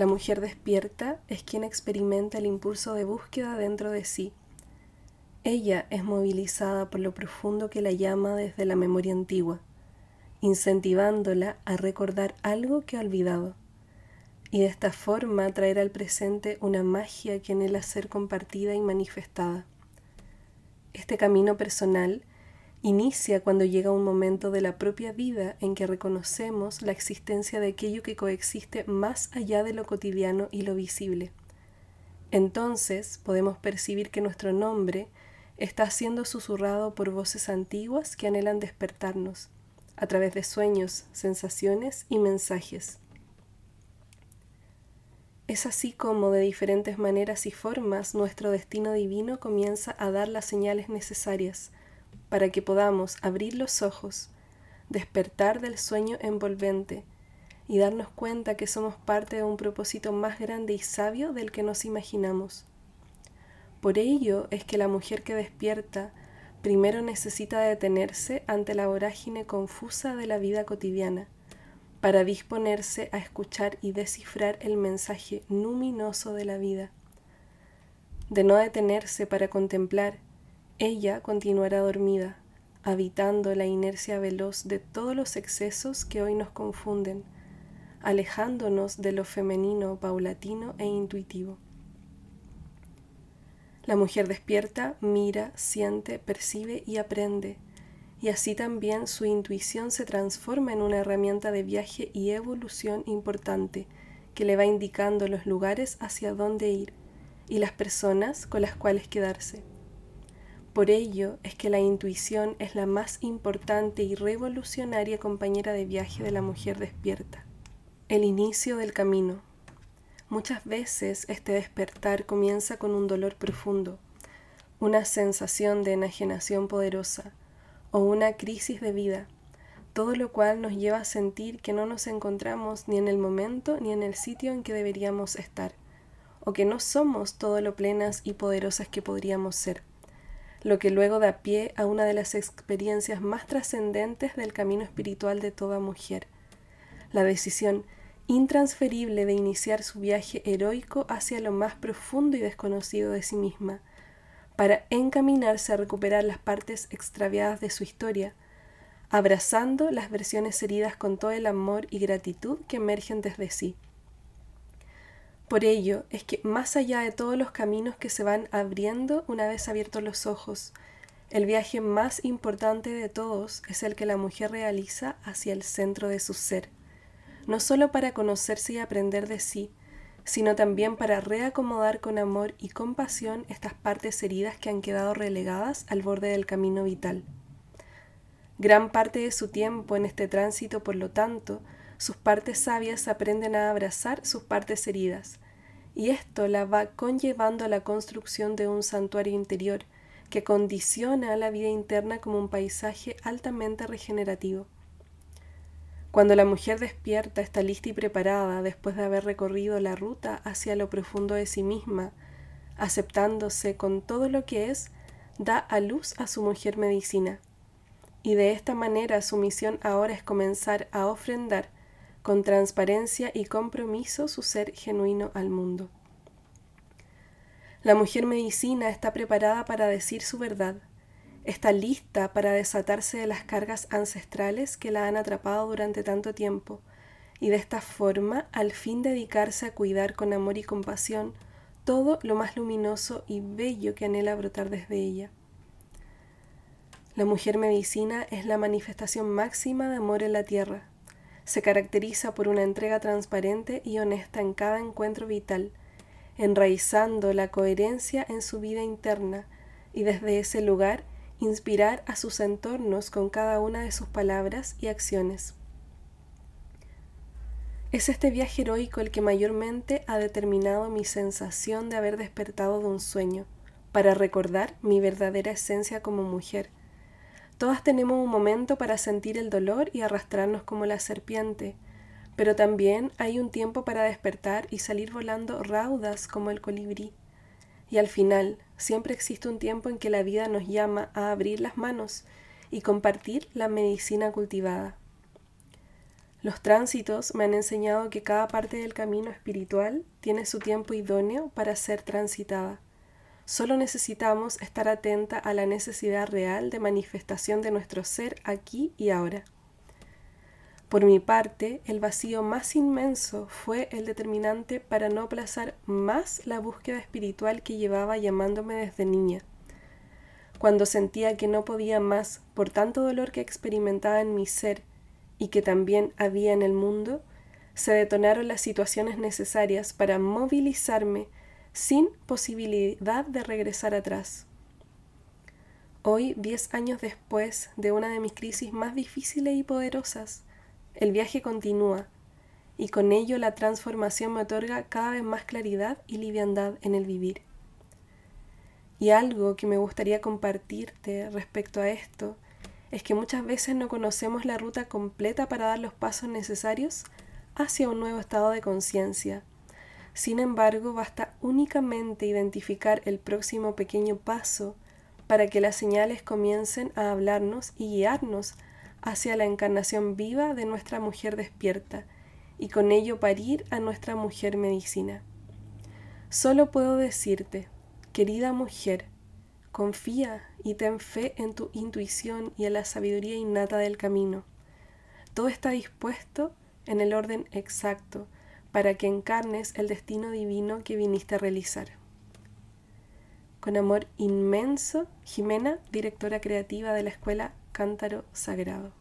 La mujer despierta es quien experimenta el impulso de búsqueda dentro de sí. Ella es movilizada por lo profundo que la llama desde la memoria antigua, incentivándola a recordar algo que ha olvidado, y de esta forma traer al presente una magia que anhela ser compartida y manifestada. Este camino personal Inicia cuando llega un momento de la propia vida en que reconocemos la existencia de aquello que coexiste más allá de lo cotidiano y lo visible. Entonces podemos percibir que nuestro nombre está siendo susurrado por voces antiguas que anhelan despertarnos, a través de sueños, sensaciones y mensajes. Es así como de diferentes maneras y formas nuestro destino divino comienza a dar las señales necesarias para que podamos abrir los ojos, despertar del sueño envolvente y darnos cuenta que somos parte de un propósito más grande y sabio del que nos imaginamos. Por ello es que la mujer que despierta primero necesita detenerse ante la vorágine confusa de la vida cotidiana, para disponerse a escuchar y descifrar el mensaje luminoso de la vida. De no detenerse para contemplar ella continuará dormida, habitando la inercia veloz de todos los excesos que hoy nos confunden, alejándonos de lo femenino, paulatino e intuitivo. La mujer despierta, mira, siente, percibe y aprende, y así también su intuición se transforma en una herramienta de viaje y evolución importante que le va indicando los lugares hacia dónde ir y las personas con las cuales quedarse. Por ello es que la intuición es la más importante y revolucionaria compañera de viaje de la mujer despierta. El inicio del camino. Muchas veces este despertar comienza con un dolor profundo, una sensación de enajenación poderosa o una crisis de vida, todo lo cual nos lleva a sentir que no nos encontramos ni en el momento ni en el sitio en que deberíamos estar, o que no somos todo lo plenas y poderosas que podríamos ser lo que luego da pie a una de las experiencias más trascendentes del camino espiritual de toda mujer, la decisión intransferible de iniciar su viaje heroico hacia lo más profundo y desconocido de sí misma, para encaminarse a recuperar las partes extraviadas de su historia, abrazando las versiones heridas con todo el amor y gratitud que emergen desde sí. Por ello es que más allá de todos los caminos que se van abriendo una vez abiertos los ojos, el viaje más importante de todos es el que la mujer realiza hacia el centro de su ser, no solo para conocerse y aprender de sí, sino también para reacomodar con amor y compasión estas partes heridas que han quedado relegadas al borde del camino vital. Gran parte de su tiempo en este tránsito, por lo tanto, sus partes sabias aprenden a abrazar sus partes heridas, y esto la va conllevando a la construcción de un santuario interior que condiciona la vida interna como un paisaje altamente regenerativo. Cuando la mujer despierta está lista y preparada después de haber recorrido la ruta hacia lo profundo de sí misma, aceptándose con todo lo que es, da a luz a su mujer medicina. Y de esta manera su misión ahora es comenzar a ofrendar con transparencia y compromiso su ser genuino al mundo. La mujer medicina está preparada para decir su verdad, está lista para desatarse de las cargas ancestrales que la han atrapado durante tanto tiempo, y de esta forma al fin dedicarse a cuidar con amor y compasión todo lo más luminoso y bello que anhela brotar desde ella. La mujer medicina es la manifestación máxima de amor en la tierra, se caracteriza por una entrega transparente y honesta en cada encuentro vital, enraizando la coherencia en su vida interna y desde ese lugar inspirar a sus entornos con cada una de sus palabras y acciones. Es este viaje heroico el que mayormente ha determinado mi sensación de haber despertado de un sueño, para recordar mi verdadera esencia como mujer. Todas tenemos un momento para sentir el dolor y arrastrarnos como la serpiente, pero también hay un tiempo para despertar y salir volando raudas como el colibrí. Y al final, siempre existe un tiempo en que la vida nos llama a abrir las manos y compartir la medicina cultivada. Los tránsitos me han enseñado que cada parte del camino espiritual tiene su tiempo idóneo para ser transitada. Solo necesitamos estar atenta a la necesidad real de manifestación de nuestro ser aquí y ahora. Por mi parte, el vacío más inmenso fue el determinante para no aplazar más la búsqueda espiritual que llevaba llamándome desde niña. Cuando sentía que no podía más por tanto dolor que experimentaba en mi ser y que también había en el mundo, se detonaron las situaciones necesarias para movilizarme sin posibilidad de regresar atrás. Hoy, diez años después de una de mis crisis más difíciles y poderosas, el viaje continúa y con ello la transformación me otorga cada vez más claridad y liviandad en el vivir. Y algo que me gustaría compartirte respecto a esto es que muchas veces no conocemos la ruta completa para dar los pasos necesarios hacia un nuevo estado de conciencia. Sin embargo, basta únicamente identificar el próximo pequeño paso para que las señales comiencen a hablarnos y guiarnos hacia la encarnación viva de nuestra mujer despierta y con ello parir a nuestra mujer medicina. Solo puedo decirte, querida mujer, Confía y ten fe en tu intuición y en la sabiduría innata del camino. Todo está dispuesto en el orden exacto para que encarnes el destino divino que viniste a realizar. Con amor inmenso, Jimena, directora creativa de la Escuela Cántaro Sagrado.